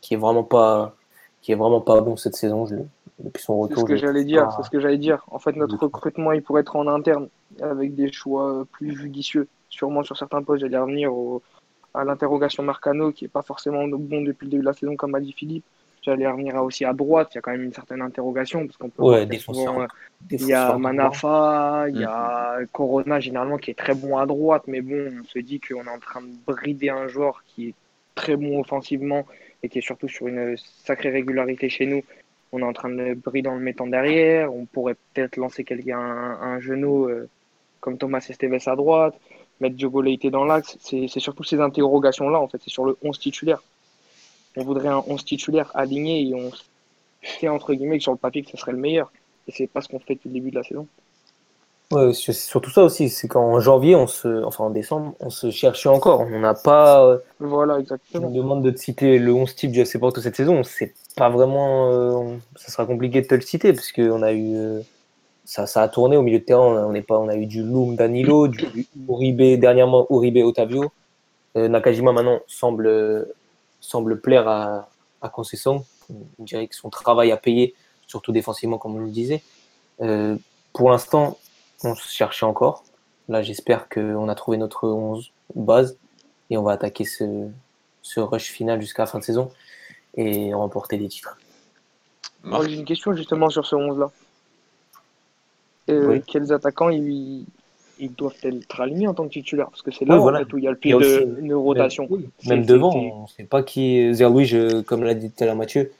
qui est vraiment pas qui est vraiment pas bon cette saison je, depuis son retour. C'est ce que j'allais dire, c'est ce que j'allais dire. En fait, notre recrutement, il pourrait être en interne avec des choix plus judicieux, sûrement sur certains postes. J'allais revenir au, à l'interrogation Marcano, qui est pas forcément bon depuis le début de la saison, comme a dit Philippe. J'allais revenir aussi à droite, il y a quand même une certaine interrogation, parce qu'on peut ouais, souvent, il y a Manafa, il y a Corona généralement qui est très bon à droite, mais bon, on se dit qu'on est en train de brider un joueur qui est très bon offensivement et qui est surtout sur une sacrée régularité chez nous. On est en train de le brider en le mettant derrière. On pourrait peut-être lancer quelqu'un un, un genou euh, comme Thomas Esteves à droite, mettre Diogo Leite dans l'axe. C'est surtout ces interrogations-là, en fait. C'est sur le 11 titulaire. On voudrait un 11 titulaire aligné et on sait, entre guillemets, que sur le papier, que ce serait le meilleur. Et c'est pas ce qu'on fait depuis le début de la saison. Ouais, c'est surtout ça aussi, c'est qu'en janvier, on se, enfin en décembre, on se cherchait encore. On n'a pas. Voilà, exactement. On demande de te citer le 11 type du FC Porto cette saison. C'est pas vraiment. Euh, ça sera compliqué de te le citer parce qu'on a eu. Euh, ça, ça a tourné au milieu de terrain. On, est pas, on a eu du Loom Danilo, du Uribe, dernièrement Uribe Otavio. Euh, Nakajima maintenant semble, semble plaire à, à Concession. On dirait que son travail a payé, surtout défensivement, comme on le disait. pour l'instant, on se cherchait encore. Là, j'espère qu'on a trouvé notre 11 base et on va attaquer ce, ce rush final jusqu'à la fin de saison et remporter des titres. J'ai une question justement sur ce 11-là. Euh, Quels attaquants ils, ils doivent être alignés en tant que titulaire? Parce que c'est là oui, voilà. où il y a le plus de, de, rotation. Même, oui. même devant, on ne sait pas qui. Zerlouis, comme l'a dit tout à l'heure Mathieu,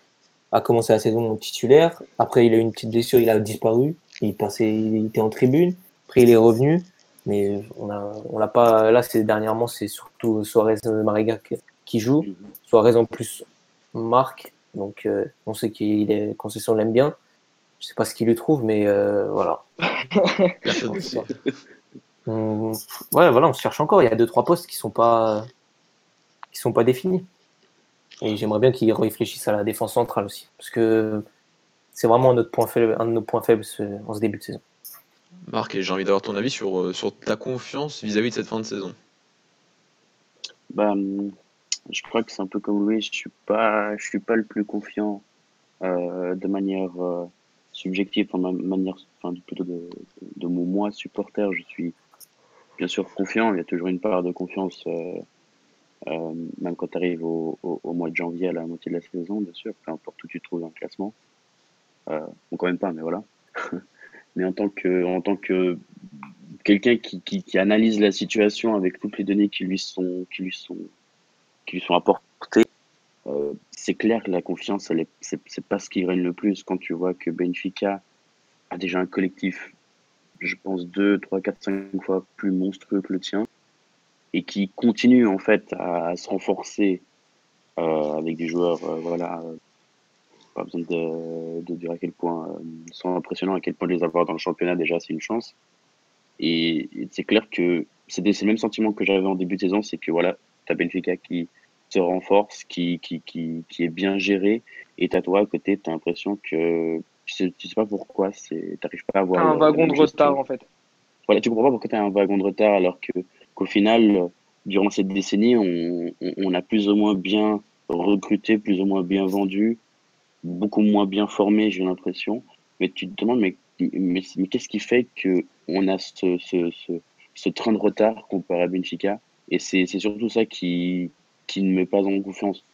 a commencé la saison titulaire. Après, il a eu une petite blessure, il a disparu. Il, passait, il était en tribune. Après, il est revenu. Mais on a, on l'a pas. Là, c'est dernièrement, c'est surtout Suarez Mariga qui joue. Suarez en plus marque. Donc, euh, on sait qu'il est concession l'aime bien. Je sais pas ce qu'il lui trouve, mais euh, voilà. on, ouais, voilà, on se cherche encore. Il y a deux trois postes qui sont pas qui sont pas définis. Et j'aimerais bien qu'ils réfléchissent à la défense centrale aussi, parce que c'est vraiment notre point faible, un de nos points faibles en ce début de saison. Marc, j'ai envie d'avoir ton avis sur, euh, sur ta confiance vis-à-vis -vis de cette fin de saison. Bah, je crois que c'est un peu comme Louis, je suis pas, je suis pas le plus confiant euh, de manière euh, subjective, enfin, manière, enfin, plutôt de, de, mon moi supporter. Je suis bien sûr confiant. Il y a toujours une part de confiance, euh, euh même quand tu arrives au, au, au, mois de janvier à la moitié de la saison, bien sûr, peu importe où tu trouves le classement. Bon, quand même pas, mais voilà. mais en tant que, en tant que quelqu'un qui, qui, analyse la situation avec toutes les données qui lui sont, qui lui sont, qui lui sont apportées, euh, c'est clair que la confiance, c'est, pas ce qui règne le plus quand tu vois que Benfica a déjà un collectif, je pense, deux, trois, quatre, cinq fois plus monstrueux que le tien et qui continue en fait à, à se renforcer euh, avec des joueurs, euh, voilà, pas besoin de, de, dire à quel point euh, sont impressionnants, à quel point de les avoir dans le championnat déjà c'est une chance. Et, et c'est clair que c'est le même sentiment que j'avais en début de saison, c'est que voilà, t'as Benfica qui se renforce, qui, qui, qui, qui est bien géré, et t'as toi à côté, t'as l'impression que tu sais, tu sais pas pourquoi, t'arrives pas à voir. un wagon de retard en fait. Voilà, tu comprends pas pourquoi t'as un wagon de retard alors que qu'au final, durant cette décennie, on, on, on a plus ou moins bien recruté, plus ou moins bien vendu, beaucoup moins bien formé, j'ai l'impression. Mais tu te demandes, mais, mais, mais qu'est-ce qui fait que on a ce, ce, ce, ce, train de retard comparé à Benfica? Et c'est surtout ça qui, qui ne met pas en confiance.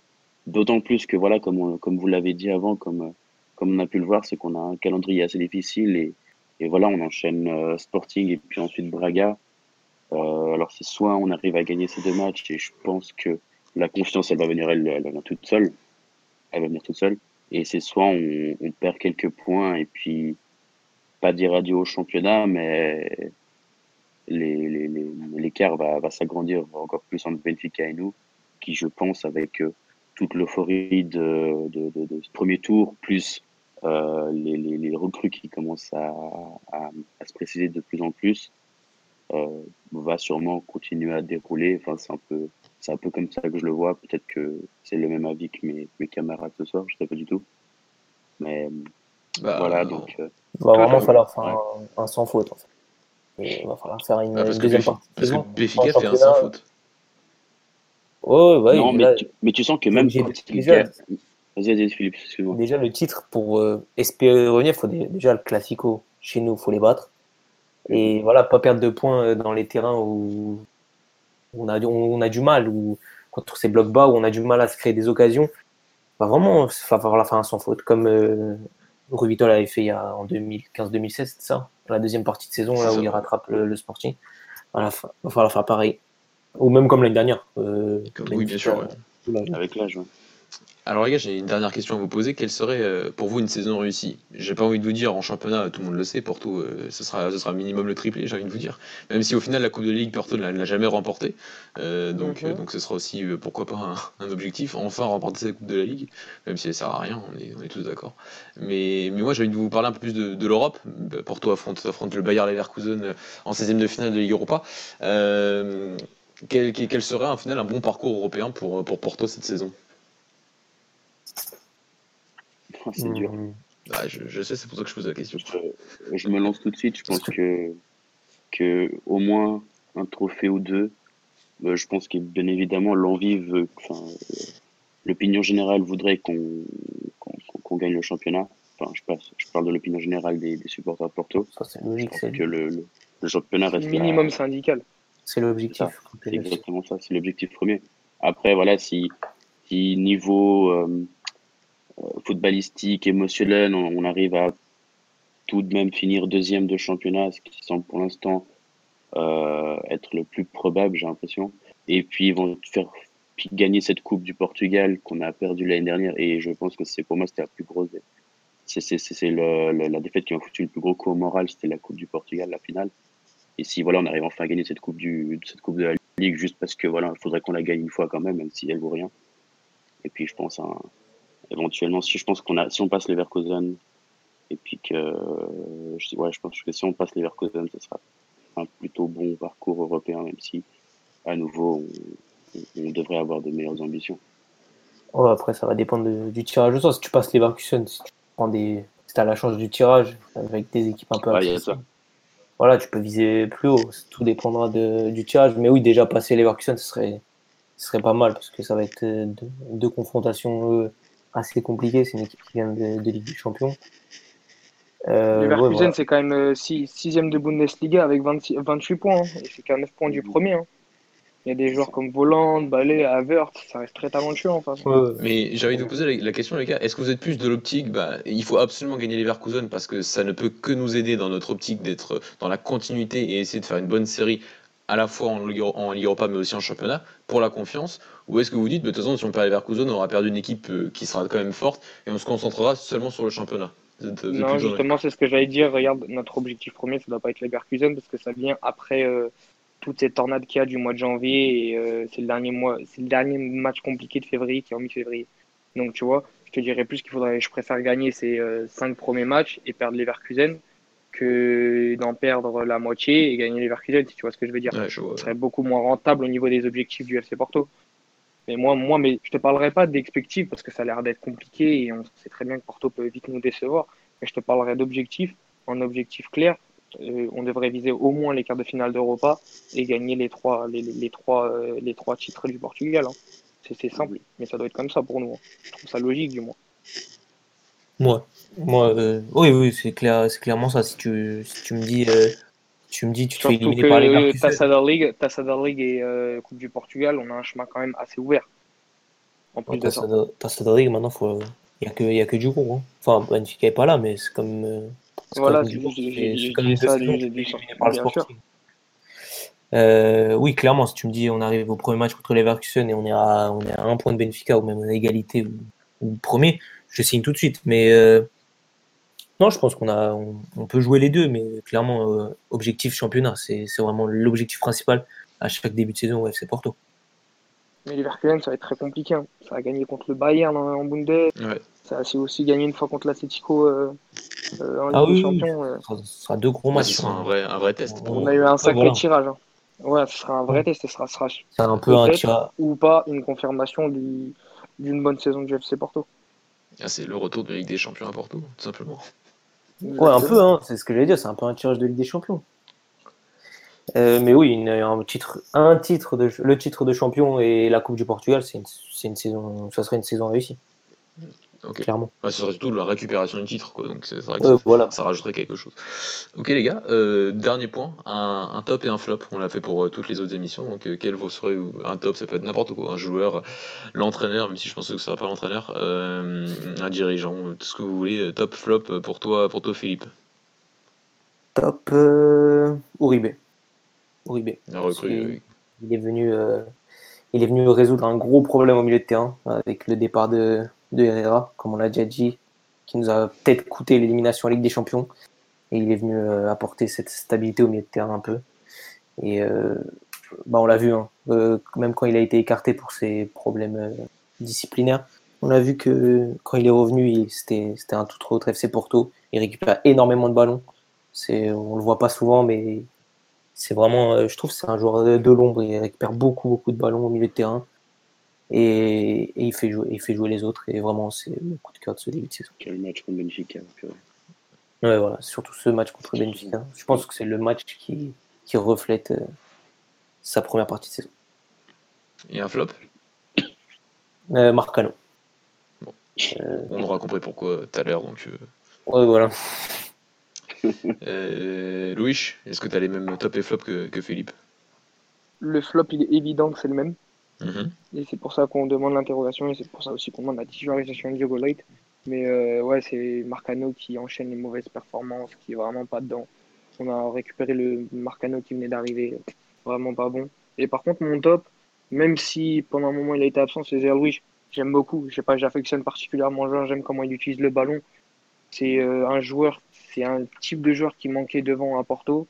D'autant plus que, voilà, comme, comme vous l'avez dit avant, comme, comme on a pu le voir, c'est qu'on a un calendrier assez difficile et, et voilà, on enchaîne euh, Sporting et puis ensuite Braga. Euh, alors c'est soit on arrive à gagner ces deux matchs et je pense que la confiance, elle va venir, elle, elle va venir toute seule. Elle va venir toute seule. Et c'est soit on, perd quelques points et puis pas dire adieu au championnat, mais l'écart va, va s'agrandir encore plus entre Benfica et nous, qui je pense avec toute l'euphorie de, de, ce premier tour, plus euh, les, les, recrues qui commencent à, à, à, se préciser de plus en plus, euh, va sûrement continuer à dérouler. Enfin, c'est un peu, c'est un peu comme ça que je le vois. Peut-être que c'est le même avis que mes, mes camarades ce soir, je sais pas du tout. Mais bah, voilà, donc. Euh, il va vraiment falloir faire un, un, sans faute. En fait. Il va falloir faire une, ah, parce deuxième que partie. Parce que Béfica fait un sans faute. Ouais, ouais, non, mais, là, tu, mais, tu, sens que même quand il déjà, Vas-y, vas-y, Philippe, excuse-moi. Déjà, le titre, pour euh, espérer revenir, il faut déjà le classico. Chez nous, il faut les battre. Et voilà, pas perdre de points euh, dans les terrains où on a, on, a du mal, ou contre ces blocs bas, où on a du mal à se créer des occasions. Va vraiment, il va falloir faire un sans faute, comme euh, Rubitol avait fait il y a, en 2015-2016, c'est ça La deuxième partie de saison, là où il rattrape le, le Sporting. Voilà, il va falloir faire pareil. Ou même comme l'année dernière. Euh, oui, bien sûr. Ouais. Avec l'âge, ouais. Alors les gars, j'ai une dernière question à vous poser. Quelle serait euh, pour vous une saison réussie? J'ai pas envie de vous dire en championnat, tout le monde le sait, Porto, euh, ce sera ce sera minimum le triplé, j'ai envie de vous dire. Même si au final la Coupe de Ligue, Porto ne l'a jamais remporté, euh, donc Mhm. donc ce sera aussi pourquoi pas un, un objectif, enfin remporter cette Coupe de la Ligue, même si elle sert à rien, on est, on est tous d'accord. Mais mais moi j'ai envie de vous parler un peu plus de, de l'Europe. Porto affronte affronte le Bayer Leverkusen en 16e de finale de Ligue Europa. Quel, serait au final un bon parcours européen pour pour Porto cette saison? C'est dur. Mmh. Ah, je, je sais, c'est pour ça que je pose la question. Je, je me lance tout de suite. Je pense que, que au moins un trophée ou deux. Euh, je pense que bien évidemment l'envie veut, enfin, euh, l'opinion générale voudrait qu'on qu'on qu'on gagne le championnat. Enfin, je, passe, je parle de l'opinion générale des, des supporters de Porto. Ça, c'est Je logique. pense C'est que le, le, le championnat reste Minimum syndical. c'est l'objectif. C'est exactement ça, c'est l'objectif premier. Après, voilà, si, si niveau euh, footballistique, émotionnel, on, arrive à tout de même finir deuxième de championnat, ce qui semble pour l'instant euh, être le plus probable, j'ai l'impression. Et puis ils vont faire gagner cette coupe du Portugal qu'on a perdue l'année dernière. Et je pense que c'est pour moi c'était la plus grosse. C'est la défaite qui m'a foutu le plus gros coup au moral, c'était la coupe du Portugal, la finale. Et si voilà, on arrive enfin à gagner cette coupe du cette coupe de la Ligue juste parce que voilà, il faudrait qu'on la gagne une fois quand même, même si elle vaut rien. Et puis je pense à éventuellement si je pense qu'on a si on passe les Leverkusen et puis que euh, je, ouais, je pense que si on passe les Leverkusen, ce sera un plutôt bon parcours européen, même si à nouveau on, on devrait avoir de meilleures ambitions. Ouais, après, ça va dépendre de- du tirage au sort. Si tu passes les Leverkusen, si tu prends des, si as la chance du tirage avec des équipes un peu Ouais, ça. voilà, tu peux viser plus haut. Tout dépendra de, du tirage. Mais oui, déjà passer les Leverkusen, ce serait, ce serait pas mal parce que ça va être euh, deux, deux confrontations euh, assez compliquées. C'est une équipe qui vient de, de Ligue des Champions. Euh, ouais, Leverkusen, voilà. c'est quand même euh, six- sixième de Bundesliga avec 26 28 points. hein. Et c'est qu'à 9 points du premier. hein. Il y a des joueurs comme Voland, Ballet, Havertz, ça reste très talentueux en face. Ouais, ouais. Mais j'ai envie de vous poser la, la question, les gars. Est-ce que vous êtes plus de l'optique bah, Il faut absolument gagner les Leverkusen parce que ça ne peut que nous aider dans notre optique d'être dans la continuité et essayer de faire une bonne série à la fois en Ligue Europa mais aussi en championnat pour la confiance Ou est-ce que vous dites, de toute façon, si on perd les Leverkusen, on aura perdu une équipe euh, qui sera quand même forte et on se concentrera seulement sur le championnat Non, justement, c'est ce que j'allais dire. Regarde, notre objectif premier, ça doit pas être les Leverkusen parce que ça vient après euh, toute cette tornade qu'il y a du mois de janvier et euh, c'est le dernier mois, c'est le dernier match compliqué de février qui est en mi-février. Donc, tu vois, je te dirais plus qu'il faudrait, je préfère gagner ces euh, cinq premiers matchs et perdre les Leverkusen que d'en perdre la moitié et gagner les Leverkusen, si tu vois ce que je veux dire. Ouais, je vois. Ce serait beaucoup moins rentable au niveau des objectifs du FC Porto. Mais moi, moi mais je te parlerai pas d'expectatifs parce que ça a l'air d'être compliqué et on sait très bien que Porto peut vite nous décevoir. Mais je te parlerai d'objectifs. En objectif clair, euh, on devrait viser au moins les quarts de finale d'Europa et gagner les trois, les, les, trois, euh, les trois titres du Portugal. hein. C'est simple, mais ça doit être comme ça pour nous. hein. Je trouve ça logique du moins. Moi, moi euh, oui, oui, c'est clair, clairement ça. Si tu, si tu me dis, tu me dis, tu te fais éliminer par les League, League et euh, Coupe du Portugal, on a un chemin quand même assez ouvert. En plus de ça. Ligue, maintenant, faut, il y a que, a du gros. Hein. Enfin, Benfica est pas là, mais c'est comme. euh, Voilà, c'est comme ça, par le. Sporting. Euh, oui, clairement, si tu me dis on arrive au premier match contre les Leverkusen et on est à, on est à un point de Benfica ou même à égalité ou, ou premier, je signe tout de suite. Mais euh, non, je pense qu'on a, on, on peut jouer les deux, mais clairement, euh, objectif championnat, c'est c'est vraiment l'objectif principal à chaque début de saison au FC Porto. Mais Leverkusen, ça va être très compliqué. hein. Ça a gagné contre le Bayern en, en Bundes. Ouais. Ça a aussi gagné une fois contre l'Atletico euh, euh, en Ligue Ah des oui, oui, Champions. euh. Ce sera, ce sera deux gros Ouais, matchs. ce sera hein. un vrai, un vrai test. pour On a eu un sacré voilà. tirage. hein. Ouais, ce sera un vrai test et ce sera, sera C'est un peu un Peut-être. tirage. ou pas une confirmation du- d'une bonne saison du FC Porto. Ah, c'est le retour de la Ligue des Champions à Porto, tout simplement. Ouais, un peu, hein, c'est ce que j'allais dire, c'est un peu un tirage de Ligue des Champions. Euh, mais oui, une- un titre, un titre de, le titre de champion et la Coupe du Portugal, c'est une, c'est une saison, ça serait une saison réussie, Ok. clairement. Ce serait surtout la récupération du titre, quoi. Donc c'est c'est vrai que Euh, ça, voilà. ça rajouterait quelque chose. Ok les gars, euh, dernier point, un, un top et un flop. On l'a fait pour euh, toutes les autres émissions. Donc quel vous serait un top Ça peut être n'importe quoi, un joueur, l'entraîneur, même si je pense que ce sera pas l'entraîneur, un dirigeant, tout ce que vous voulez. Top, flop pour toi, pour toi Philippe. Top Uribe. Uribe. La recrue. Euh, Il est venu, il est venu résoudre un gros problème au milieu de terrain avec le départ de, de Herrera, comme on l'a déjà dit, qui nous a peut-être coûté l'élimination en Ligue des Champions. Et il est venu euh, apporter cette stabilité au milieu de terrain un peu. Et euh, bah, on l'a vu, hein, euh, même quand il a été écarté pour ses problèmes disciplinaires, on a vu que quand il est revenu, c'était un tout autre FC Porto. Il récupère énormément de ballons. On le voit pas souvent, mais c'est vraiment, je trouve, c'est un joueur de, de l'ombre. Il récupère beaucoup, beaucoup de ballons au milieu de terrain et, et il fait jouer, il fait jouer les autres. Et vraiment, c'est le coup de cœur de ce début de saison. Quel match contre Benfica. purée. Ouais, voilà, surtout ce match contre Benfica. Je pense que c'est le match qui, qui reflète euh, sa première partie de saison. Et un flop? Euh, Marcano. Bon. Euh, On aura compris pourquoi tout à l'heure. Donc, euh, ouais, voilà. euh, Louis, est-ce que tu as les mêmes top et flop que, que Philippe? Le flop, il est évident que c'est le même. Mhm. Et c'est pour ça qu'on demande l'interrogation et c'est pour ça aussi qu'on demande la titularisation de Diogo Light. Mais euh, ouais, c'est Marcano qui enchaîne les mauvaises performances, qui est vraiment pas dedans. On a récupéré le Marcano qui venait d'arriver, vraiment pas bon. Et par contre, mon top, même si pendant un moment il a été absent, c'est Zerlouis. J'aime beaucoup. Je sais pas, j'affectionne particulièrement j'aime comment il utilise le ballon. C'est euh, un joueur, c'est un type de joueur qui manquait devant à Porto.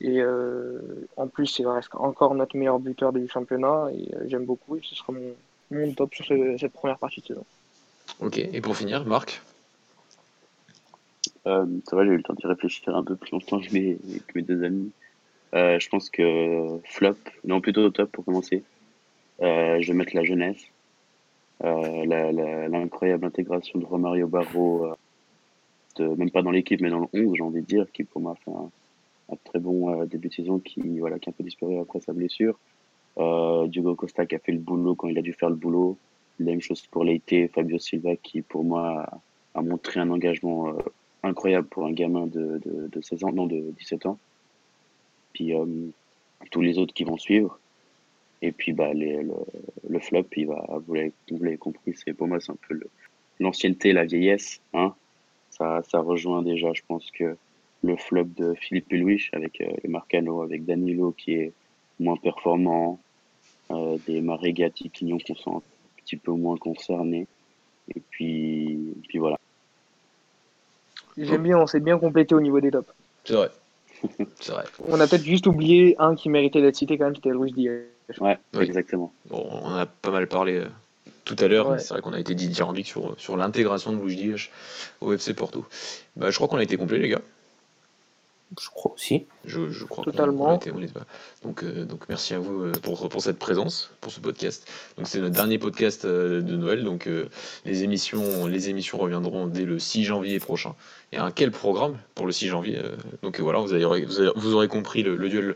Et euh, en plus, c'est reste encore notre meilleur buteur du championnat. Et euh, j'aime beaucoup. Et ce sera mon, mon top sur ce- cette première partie de saison. Ok, et pour finir, Marc? Euh, ça va, j'ai eu le temps d'y réfléchir un peu plus longtemps que mes, que mes deux amis. Euh, je pense que flop, non plutôt top pour commencer. Euh, je vais mettre la jeunesse. Euh, L'incroyable intégration de Romario Barro, euh, de- même pas dans l'équipe, mais dans le 11, j'ai envie de dire, qui pour moi fait un, un très bon euh, début de saison, qui, voilà, qui a un peu disparu après sa blessure. Euh, Diogo Costa qui a fait le boulot quand il a dû faire le boulot. La même chose pour Leite, Fabio Silva qui pour moi a, montré un engagement euh, incroyable pour un gamin de, de, de 16 ans, non de 17 ans. Puis euh, tous les autres qui vont suivre. Et puis bah, le, le flop, il va, vous l'avez compris, c'est pour moi c'est un peu l'ancienneté, la vieillesse. Hein. Ça, ça rejoint déjà, je pense que le flop de Philippe Louis avec euh, les Marcano, avec Danilo qui est moins performant, euh, des Maregati, Quignon qu'on sent un petit peu moins concernés. Et puis, et puis voilà. J'aime bien, on s'est bien complété au niveau des tops. C'est vrai. C'est vrai. On a peut-être juste oublié un qui méritait d'être cité quand même, c'était Luis Diaz. Ouais, Oui. exactement. Bon, on a pas mal parlé euh, tout à l'heure. Ouais. C'est vrai qu'on a été dithyrambique sur, sur l'intégration de Louis Diaz au FC Porto. Bah, je crois qu'on a été complet, les gars. Je crois aussi. Je, je crois Totalement. on on Donc, euh, donc merci à vous euh, pour, pour cette présence, pour ce podcast. Donc c'est notre dernier podcast euh, de Noël. Donc euh, les émissions, les émissions reviendront dès le 6 janvier prochain. Et un quel programme pour le 6 janvier Donc voilà, vous, avez, vous, avez- vous aurez compris le, le duel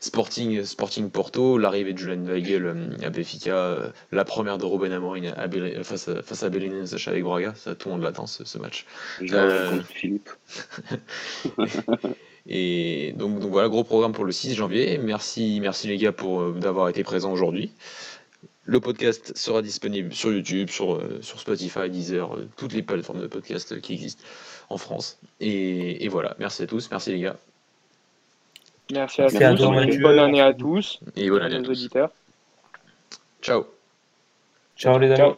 Sporting, Sporting Porto, l'arrivée de Julian Weigel à Benfica, euh, la première de à Bel- face à, face à Sacha avec Braga. Ça, tout le monde l'attend ce, ce match. Euh, Philippe. Et donc, donc voilà, gros programme pour le 6 janvier. Merci, merci les gars pour euh, d'avoir été présents aujourd'hui. Le podcast sera disponible sur YouTube, sur, euh, sur Spotify, Deezer, euh, toutes les plateformes de podcast qui existent en France. Et, et voilà, merci à tous, merci les gars. Merci à Merci tous. à toi, Mathieu. Bonne année à tous. Et bonne année à tous. auditeurs. Ciao. Ciao les amis. Ciao.